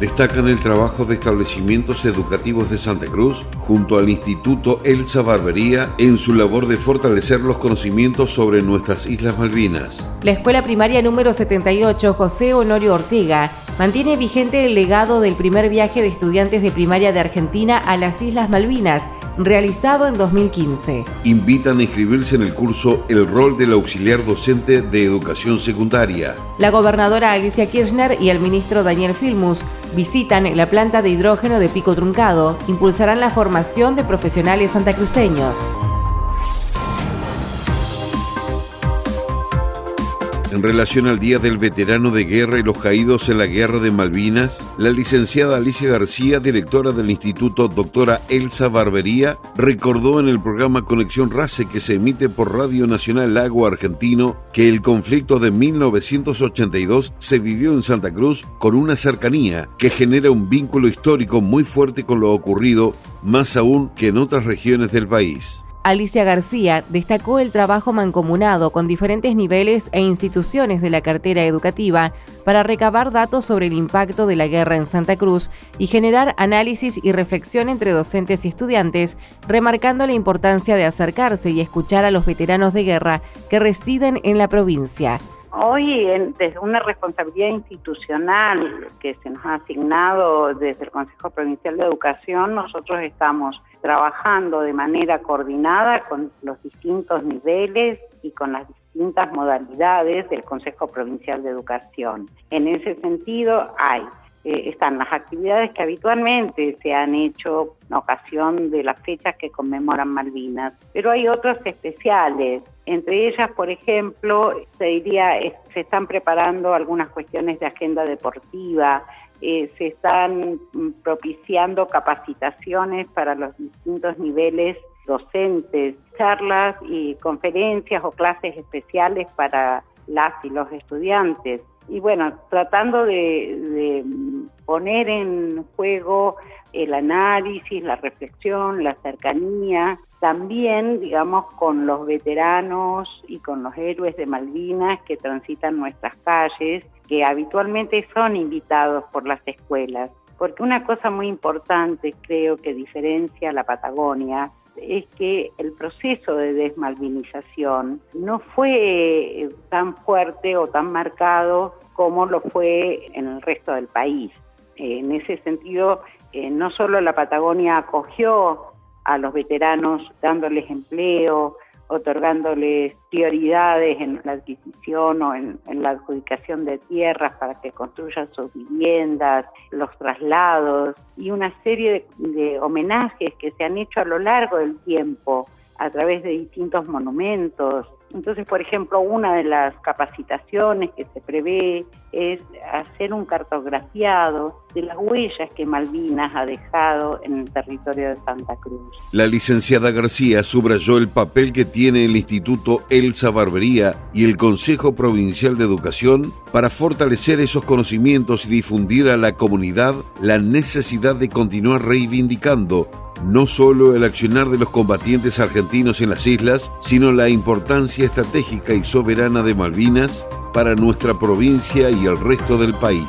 destacan el trabajo de establecimientos educativos de Santa Cruz junto al Instituto Elsa Barbería en su labor de fortalecer los conocimientos sobre nuestras Islas Malvinas. La escuela primaria número 78 José Honorio Ortega mantiene vigente el legado del primer viaje de estudiantes de primaria de Argentina a las Islas Malvinas realizado en 2015. Invitan a inscribirse en el curso El rol del auxiliar docente de educación secundaria. La gobernadora Alicia Kirchner y el ministro Daniel Filmus visitan la planta de hidrógeno de Pico Truncado, impulsarán la formación de profesionales santacruceños. En relación al Día del Veterano de Guerra y los caídos en la Guerra de Malvinas, la licenciada Alicia García, directora del Instituto Doctora Elsa Barbería, recordó en el programa Conexión Race que se emite por Radio Nacional Lago Argentino que el conflicto de 1982 se vivió en Santa Cruz con una cercanía que genera un vínculo histórico muy fuerte con lo ocurrido, más aún que en otras regiones del país. Alicia García destacó el trabajo mancomunado con diferentes niveles e instituciones de la cartera educativa para recabar datos sobre el impacto de la guerra en Santa Cruz y generar análisis y reflexión entre docentes y estudiantes, remarcando la importancia de acercarse y escuchar a los veteranos de guerra que residen en la provincia. Hoy, desde una responsabilidad institucional que se nos ha asignado desde el Consejo Provincial de Educación, nosotros estamos trabajando de manera coordinada con los distintos niveles y con las distintas modalidades del Consejo Provincial de Educación. En ese sentido, hay eh, están las actividades que habitualmente se han hecho en ocasión de las fechas que conmemoran Malvinas, pero hay otras especiales. Entre ellas, por ejemplo, se diría, se están preparando algunas cuestiones de agenda deportiva, eh, se están mm, propiciando capacitaciones para los distintos niveles docentes, charlas y conferencias o clases especiales para las y los estudiantes. Y bueno, tratando de, poner en juego el análisis, la reflexión, la cercanía, también, digamos, con los veteranos y con los héroes de Malvinas que transitan nuestras calles, que habitualmente son invitados por las escuelas. Porque una cosa muy importante, creo que diferencia a la Patagonia, es que el proceso de desmalvinización no fue eh, tan fuerte o tan marcado como lo fue en el resto del país. En ese sentido, eh, no solo la Patagonia acogió a los veteranos dándoles empleo, otorgándoles prioridades en la adquisición o en, la adjudicación de tierras para que construyan sus viviendas, los traslados y una serie de homenajes que se han hecho a lo largo del tiempo a través de distintos monumentos, entonces, por ejemplo, una de las capacitaciones que se prevé es hacer un cartografiado de las huellas que Malvinas ha dejado en el territorio de Santa Cruz. La licenciada García subrayó el papel que tiene el Instituto Elsa Barbería y el Consejo Provincial de Educación para fortalecer esos conocimientos y difundir a la comunidad la necesidad de continuar reivindicando no solo el accionar de los combatientes argentinos en las islas, sino la importancia estratégica y soberana de Malvinas para nuestra provincia y el resto del país.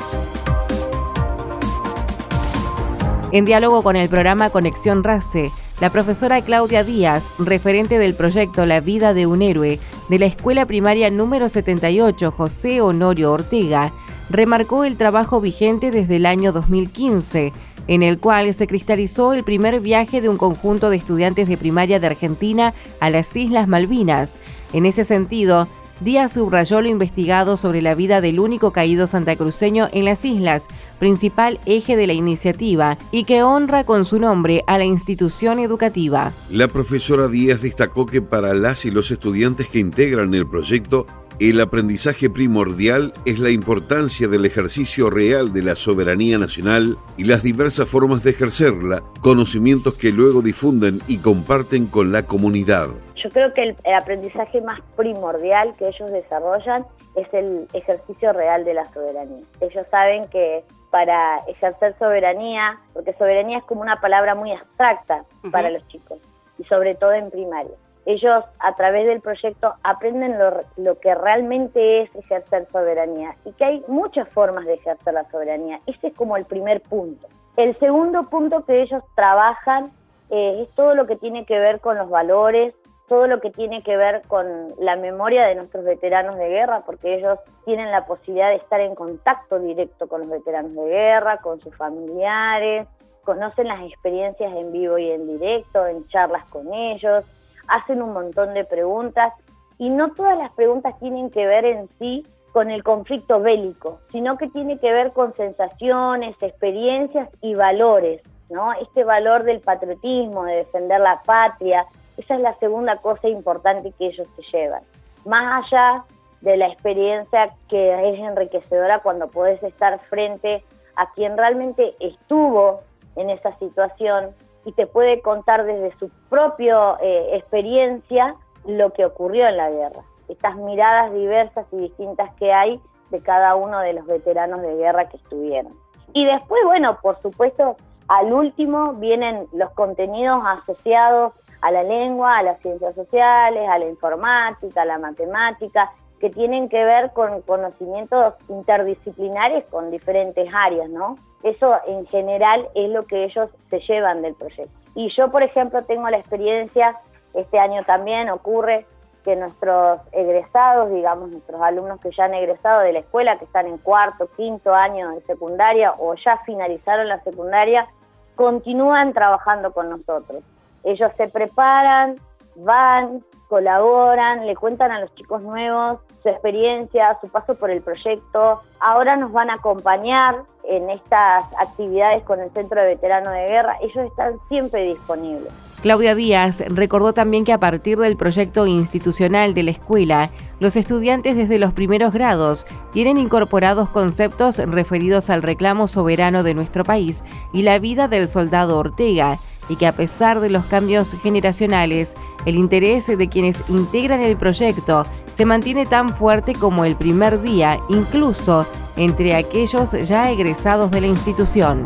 En diálogo con el programa Conexión RACE, la profesora Claudia Díaz, referente del proyecto La vida de un héroe de la Escuela Primaria número 78 José Honorio Ortega, remarcó el trabajo vigente desde el año 2015 en el cual se cristalizó el primer viaje de un conjunto de estudiantes de primaria de Argentina a las Islas Malvinas. En ese sentido, Díaz subrayó lo investigado sobre la vida del único caído santacruceño en las islas, principal eje de la iniciativa, y que honra con su nombre a la institución educativa. La profesora Díaz destacó que para las y los estudiantes que integran el proyecto, el aprendizaje primordial es la importancia del ejercicio real de la soberanía nacional y las diversas formas de ejercerla, conocimientos que luego difunden y comparten con la comunidad. Yo creo que el, aprendizaje más primordial que ellos desarrollan es el ejercicio real de la soberanía. Ellos saben que para ejercer soberanía, porque soberanía es como una palabra muy abstracta para los chicos, y sobre todo en primaria. Ellos a través del proyecto aprenden lo, que realmente es ejercer soberanía y que hay muchas formas de ejercer la soberanía. Ese es como el primer punto. El segundo punto que ellos trabajan eh, es todo lo que tiene que ver con los valores, todo lo que tiene que ver con la memoria de nuestros veteranos de guerra, porque ellos tienen la posibilidad de estar en contacto directo con los veteranos de guerra, con sus familiares, conocen las experiencias en vivo y en directo, en charlas con ellos, hacen un montón de preguntas y no todas las preguntas tienen que ver en sí con el conflicto bélico, sino que tiene que ver con sensaciones, experiencias y valores, ¿no? Este valor del patriotismo, de defender la patria, esa es la segunda cosa importante que ellos se llevan. Más allá de la experiencia que es enriquecedora cuando podés estar frente a quien realmente estuvo en esa situación y te puede contar desde su propia eh, experiencia lo que ocurrió en la guerra. Estas miradas diversas y distintas que hay de cada uno de los veteranos de guerra que estuvieron. Y después, bueno, por supuesto, al último vienen los contenidos asociados a la lengua, a las ciencias sociales, a la informática, a la matemática, que tienen que ver con conocimientos interdisciplinares con diferentes áreas, ¿no? Eso en general es lo que ellos se llevan del proyecto. Y yo, por ejemplo, tengo la experiencia, este año también ocurre que nuestros egresados, digamos, nuestros alumnos que ya han egresado de la escuela, que están en cuarto, quinto año de secundaria o ya finalizaron la secundaria, continúan trabajando con nosotros. Ellos se preparan, van, colaboran, le cuentan a los chicos nuevos su experiencia, su paso por el proyecto. Ahora nos van a acompañar en estas actividades con el Centro de Veteranos de Guerra. Ellos están siempre disponibles. Claudia Díaz recordó también que a partir del proyecto institucional de la escuela, los estudiantes desde los primeros grados tienen incorporados conceptos referidos al reclamo soberano de nuestro país y la vida del soldado Ortega, y que a pesar de los cambios generacionales, el interés de quienes integran el proyecto se mantiene tan fuerte como el primer día, incluso entre aquellos ya egresados de la institución.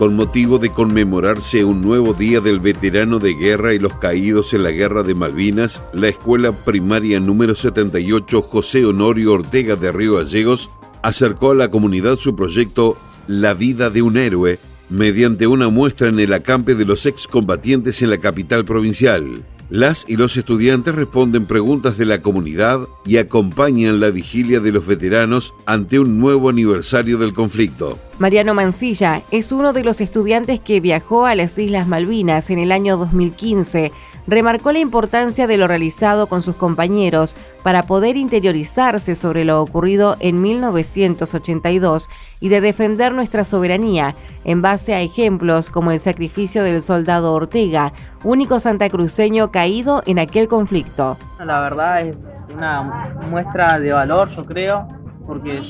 Con motivo de conmemorarse un nuevo día del veterano de guerra y los caídos en la guerra de Malvinas, la escuela primaria número 78 José Honorio Ortega de Río Gallegos acercó a la comunidad su proyecto La vida de un héroe mediante una muestra en el acampe de los excombatientes en la capital provincial. Las y los estudiantes responden preguntas de la comunidad y acompañan la vigilia de los veteranos ante un nuevo aniversario del conflicto. Mariano Mancilla es uno de los estudiantes que viajó a las Islas Malvinas en el año 2015 remarcó la importancia de lo realizado con sus compañeros para poder interiorizarse sobre lo ocurrido en 1982 y de defender nuestra soberanía en base a ejemplos como el sacrificio del soldado Ortega, único santacruceño caído en aquel conflicto. La verdad es una muestra de valor, yo creo, porque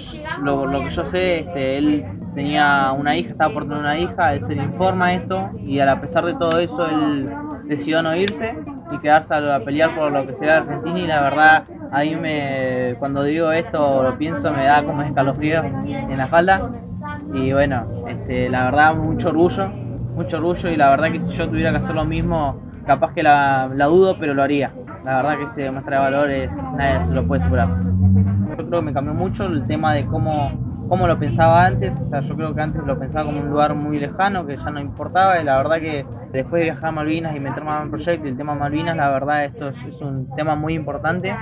lo, que yo sé, él tenía una hija, estaba por tener una hija, él se le informa esto y a pesar de todo eso él decidió no irse y quedarse a, pelear por lo que sea Argentina y la verdad ahí me cuando digo esto lo pienso me da como escalofrío en la espalda y bueno este, la verdad mucho orgullo mucho orgullo y la verdad que si yo tuviera que hacer lo mismo capaz que la, la dudo pero lo haría. La verdad que ese muestra de valores nadie se lo puede superar yo creo que me cambió mucho el tema de cómo como lo pensaba antes, o sea, yo creo que antes lo pensaba como un lugar muy lejano, que ya no importaba, y la verdad que después de viajar a Malvinas y meterme en el proyecto y el tema Malvinas, la verdad esto es, un tema muy importante.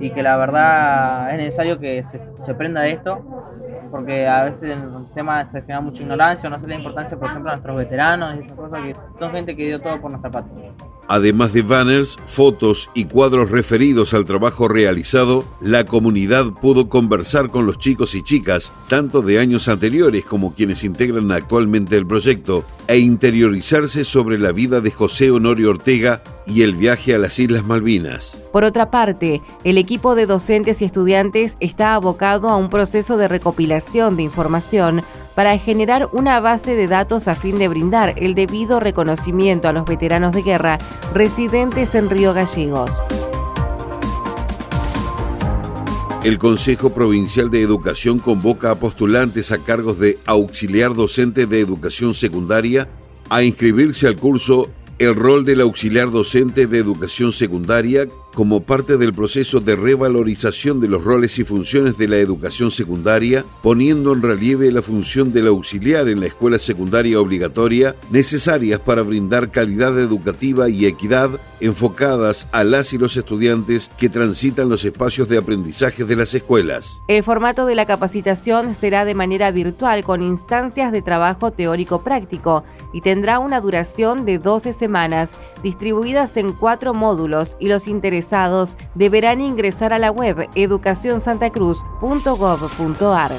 Y que la verdad es necesario que se, se prenda de esto, porque a veces en el tema se genera mucha ignorancia, no sé la importancia, por ejemplo, a nuestros veteranos y esas cosas que son gente que dio todo por nuestra patria. Además de banners, fotos y cuadros referidos al trabajo realizado, la comunidad pudo conversar con los chicos y chicas, tanto de años anteriores como quienes integran actualmente el proyecto, e interiorizarse sobre la vida de José Honorio Ortega y el viaje a las Islas Malvinas. Por otra parte, el equipo de docentes y estudiantes está abocado a un proceso de recopilación de información para generar una base de datos a fin de brindar el debido reconocimiento a los veteranos de guerra residentes en Río Gallegos. El Consejo Provincial de Educación convoca a postulantes a cargos de auxiliar docente de educación secundaria a inscribirse al curso El rol del auxiliar docente de educación secundaria como parte del proceso de revalorización de los roles y funciones de la educación secundaria, poniendo en relieve la función del auxiliar en la escuela secundaria obligatoria, necesarias para brindar calidad educativa y equidad enfocadas a las y los estudiantes que transitan los espacios de aprendizaje de las escuelas. El formato de la capacitación será de manera virtual con instancias de trabajo teórico práctico y tendrá una duración de 12 semanas, distribuidas en cuatro módulos y los interesados deberán ingresar a la web educacionsantacruz.gov.ar.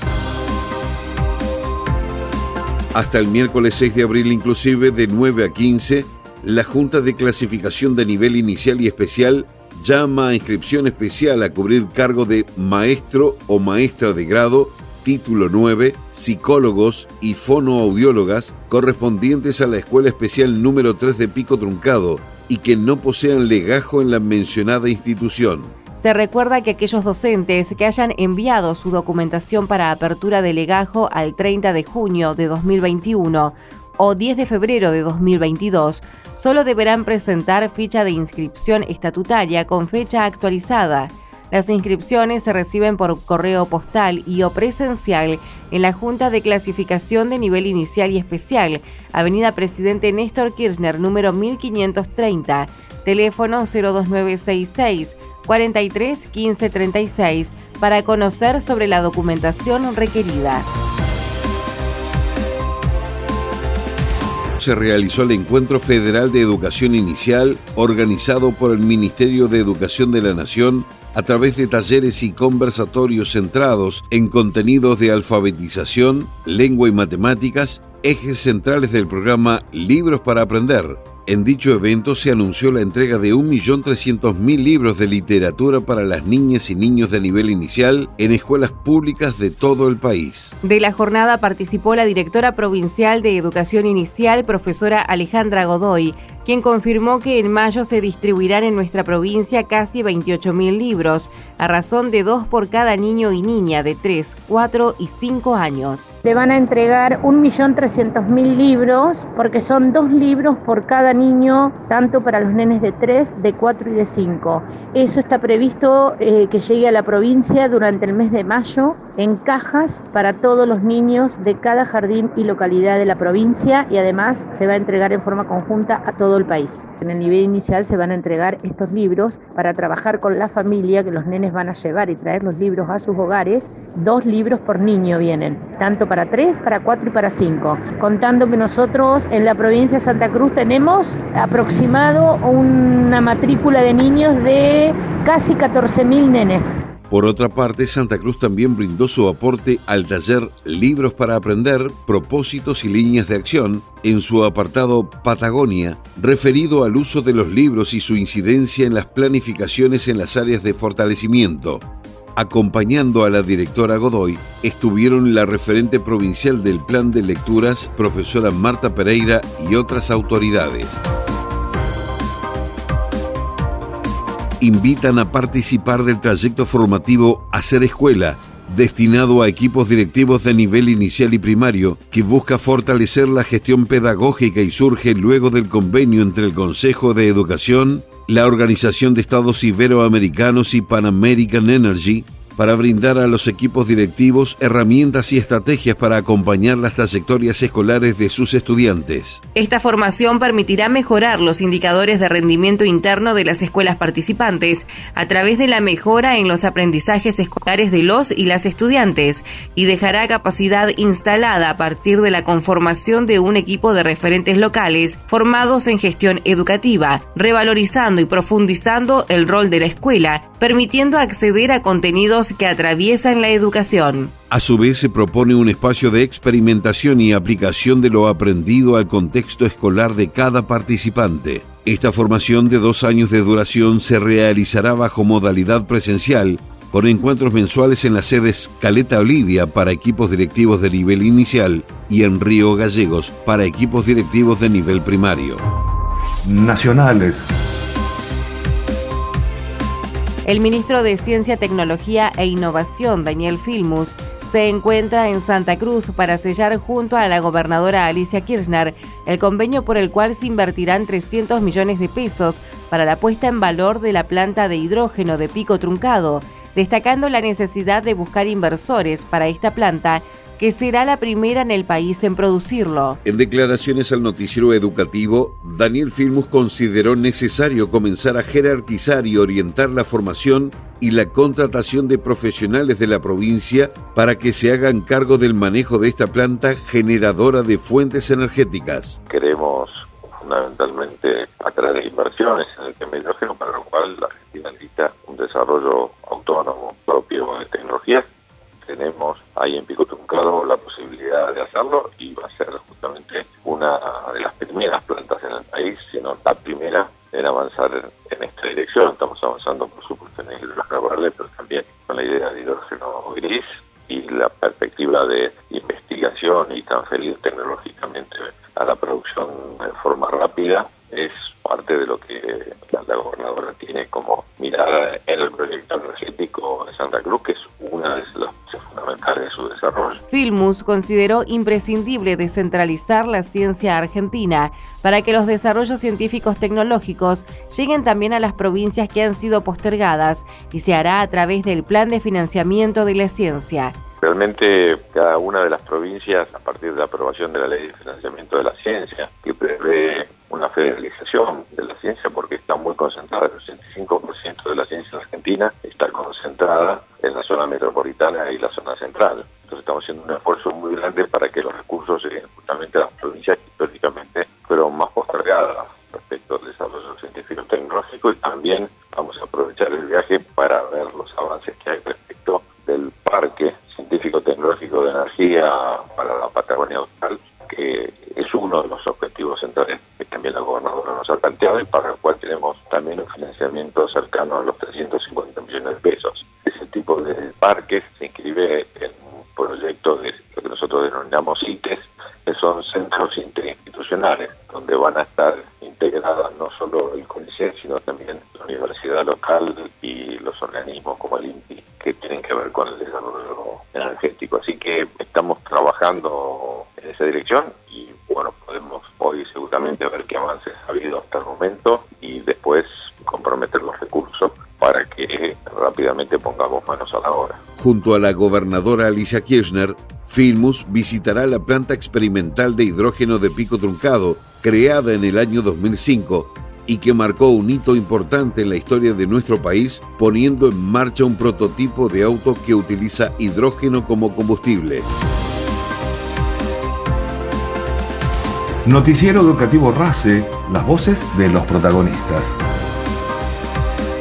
Hasta el miércoles 6 de abril inclusive de 9 a 15, la Junta de Clasificación de Nivel Inicial y Especial llama a inscripción especial a cubrir cargo de maestro o maestra de grado título 9, psicólogos y fonoaudiólogas correspondientes a la Escuela Especial número 3 de Pico Truncado y que no posean legajo en la mencionada institución. Se recuerda que aquellos docentes que hayan enviado su documentación para apertura de legajo al 30 de junio de 2021 o 10 de febrero de 2022 solo deberán presentar ficha de inscripción estatutaria con fecha actualizada las inscripciones se reciben por correo postal y o presencial en la Junta de Clasificación de Nivel Inicial y Especial, Avenida Presidente Néstor Kirchner, número 1530, teléfono 02966 43 15 36, para conocer sobre la documentación requerida. se realizó el Encuentro Federal de Educación Inicial organizado por el Ministerio de Educación de la Nación a través de talleres y conversatorios centrados en contenidos de alfabetización, lengua y matemáticas, ejes centrales del programa Libros para Aprender. En dicho evento se anunció la entrega de 1.300.000 libros de literatura para las niñas y niños de nivel inicial en escuelas públicas de todo el país. De la jornada participó la directora provincial de Educación Inicial, profesora Alejandra Godoy, quien confirmó que en mayo se distribuirán en nuestra provincia casi 28.000 libros, a razón de dos por cada niño y niña de 3, 4 y 5 años. Le van a entregar 1.300.000 libros porque son dos libros por cada niño, tanto para los nenes de 3, de 4 y de 5. Eso está previsto eh, que llegue a la provincia durante el mes de mayo en cajas para todos los niños de cada jardín y localidad de la provincia y además se va a entregar en forma conjunta a todos el país. En el nivel inicial se van a entregar estos libros para trabajar con la familia, que los nenes van a llevar y traer los libros a sus hogares. Dos libros por niño vienen, tanto para tres, para cuatro y para cinco. Contando que nosotros en la provincia de Santa Cruz tenemos aproximado una matrícula de niños de casi 14.000 nenes. Por otra parte, Santa Cruz también brindó su aporte al taller Libros para Aprender, Propósitos y Líneas de Acción en su apartado Patagonia, referido al uso de los libros y su incidencia en las planificaciones en las áreas de fortalecimiento. Acompañando a la directora Godoy estuvieron la referente provincial del plan de lecturas, profesora Marta Pereira y otras autoridades. Invitan a participar del trayecto formativo Hacer Escuela, destinado a equipos directivos de nivel inicial y primario, que busca fortalecer la gestión pedagógica y surge luego del convenio entre el Consejo de Educación, la Organización de Estados Iberoamericanos y Pan American Energy, para brindar a los equipos directivos herramientas y estrategias para acompañar las trayectorias escolares de sus estudiantes. Esta formación permitirá mejorar los indicadores de rendimiento interno de las escuelas participantes a través de la mejora en los aprendizajes escolares de los y las estudiantes y dejará capacidad instalada a partir de la conformación de un equipo de referentes locales formados en gestión educativa, revalorizando y profundizando el rol de la escuela, permitiendo acceder a contenidos que atraviesan la educación. A su vez se propone un espacio de experimentación y aplicación de lo aprendido al contexto escolar de cada participante. Esta formación de dos años de duración se realizará bajo modalidad presencial, con encuentros mensuales en las sedes Caleta Olivia para equipos directivos de nivel inicial y en Río Gallegos para equipos directivos de nivel primario. Nacionales. El ministro de Ciencia, Tecnología e Innovación, Daniel Filmus, se encuentra en Santa Cruz para sellar junto a la gobernadora Alicia Kirchner el convenio por el cual se invertirán 300 millones de pesos para la puesta en valor de la planta de hidrógeno de pico truncado, destacando la necesidad de buscar inversores para esta planta que será la primera en el país en producirlo. En declaraciones al noticiero educativo, Daniel Filmus consideró necesario comenzar a jerarquizar y orientar la formación y la contratación de profesionales de la provincia para que se hagan cargo del manejo de esta planta generadora de fuentes energéticas. Queremos fundamentalmente atraer inversiones en el tema hidrógeno, para lo cual la Argentina necesita un desarrollo autónomo propio de tecnologías tenemos ahí en Pico Truncado la posibilidad de hacerlo y va a ser justamente una de las primeras plantas en el país, sino la primera en avanzar en, esta dirección. Estamos avanzando, por supuesto, en el hidrógeno verde, pero también con la idea de hidrógeno gris y la perspectiva de investigación y transferir tecnológicamente a la producción en forma rápida Filmus consideró imprescindible descentralizar la ciencia argentina para que los desarrollos científicos tecnológicos lleguen también a las provincias que han sido postergadas y se hará a través del Plan de Financiamiento de la Ciencia. Realmente cada una de las provincias, a partir de la aprobación de la Ley de Financiamiento de la Ciencia, que prevé una federalización de la ciencia porque está muy concentrada, el 85% de la ciencia argentina está concentrada en la zona metropolitana y la zona central. Entonces estamos haciendo un esfuerzo muy grande para que los recursos lleguen justamente a las provincias que históricamente fueron más postergadas respecto al desarrollo científico tecnológico y también vamos a aprovechar el viaje para ver los avances que hay respecto del parque científico-tecnológico de energía para la Patagonia Austral, que es uno de los objetivos centrales que también la gobernadora nos ha planteado y para el cual tenemos también un financiamiento cercano a los 350 millones de pesos. Ese tipo de parques se inscribe en proyecto de lo que nosotros denominamos CITES, que son centros interinstitucionales, donde van a estar integradas no solo el CONICET, sino también la universidad local y los organismos como el INPI, que tienen que ver con el desarrollo energético. Así que estamos trabajando en esa dirección y bueno, podemos hoy seguramente ver qué avances ha habido hasta el momento y después comprometer para que rápidamente pongamos manos a la obra. Junto a la gobernadora Alicia Kirchner, Filmus visitará la planta experimental de hidrógeno de pico truncado, creada en el año 2005 y que marcó un hito importante en la historia de nuestro país, poniendo en marcha un prototipo de auto que utiliza hidrógeno como combustible. Noticiero Educativo RACE, las voces de los protagonistas.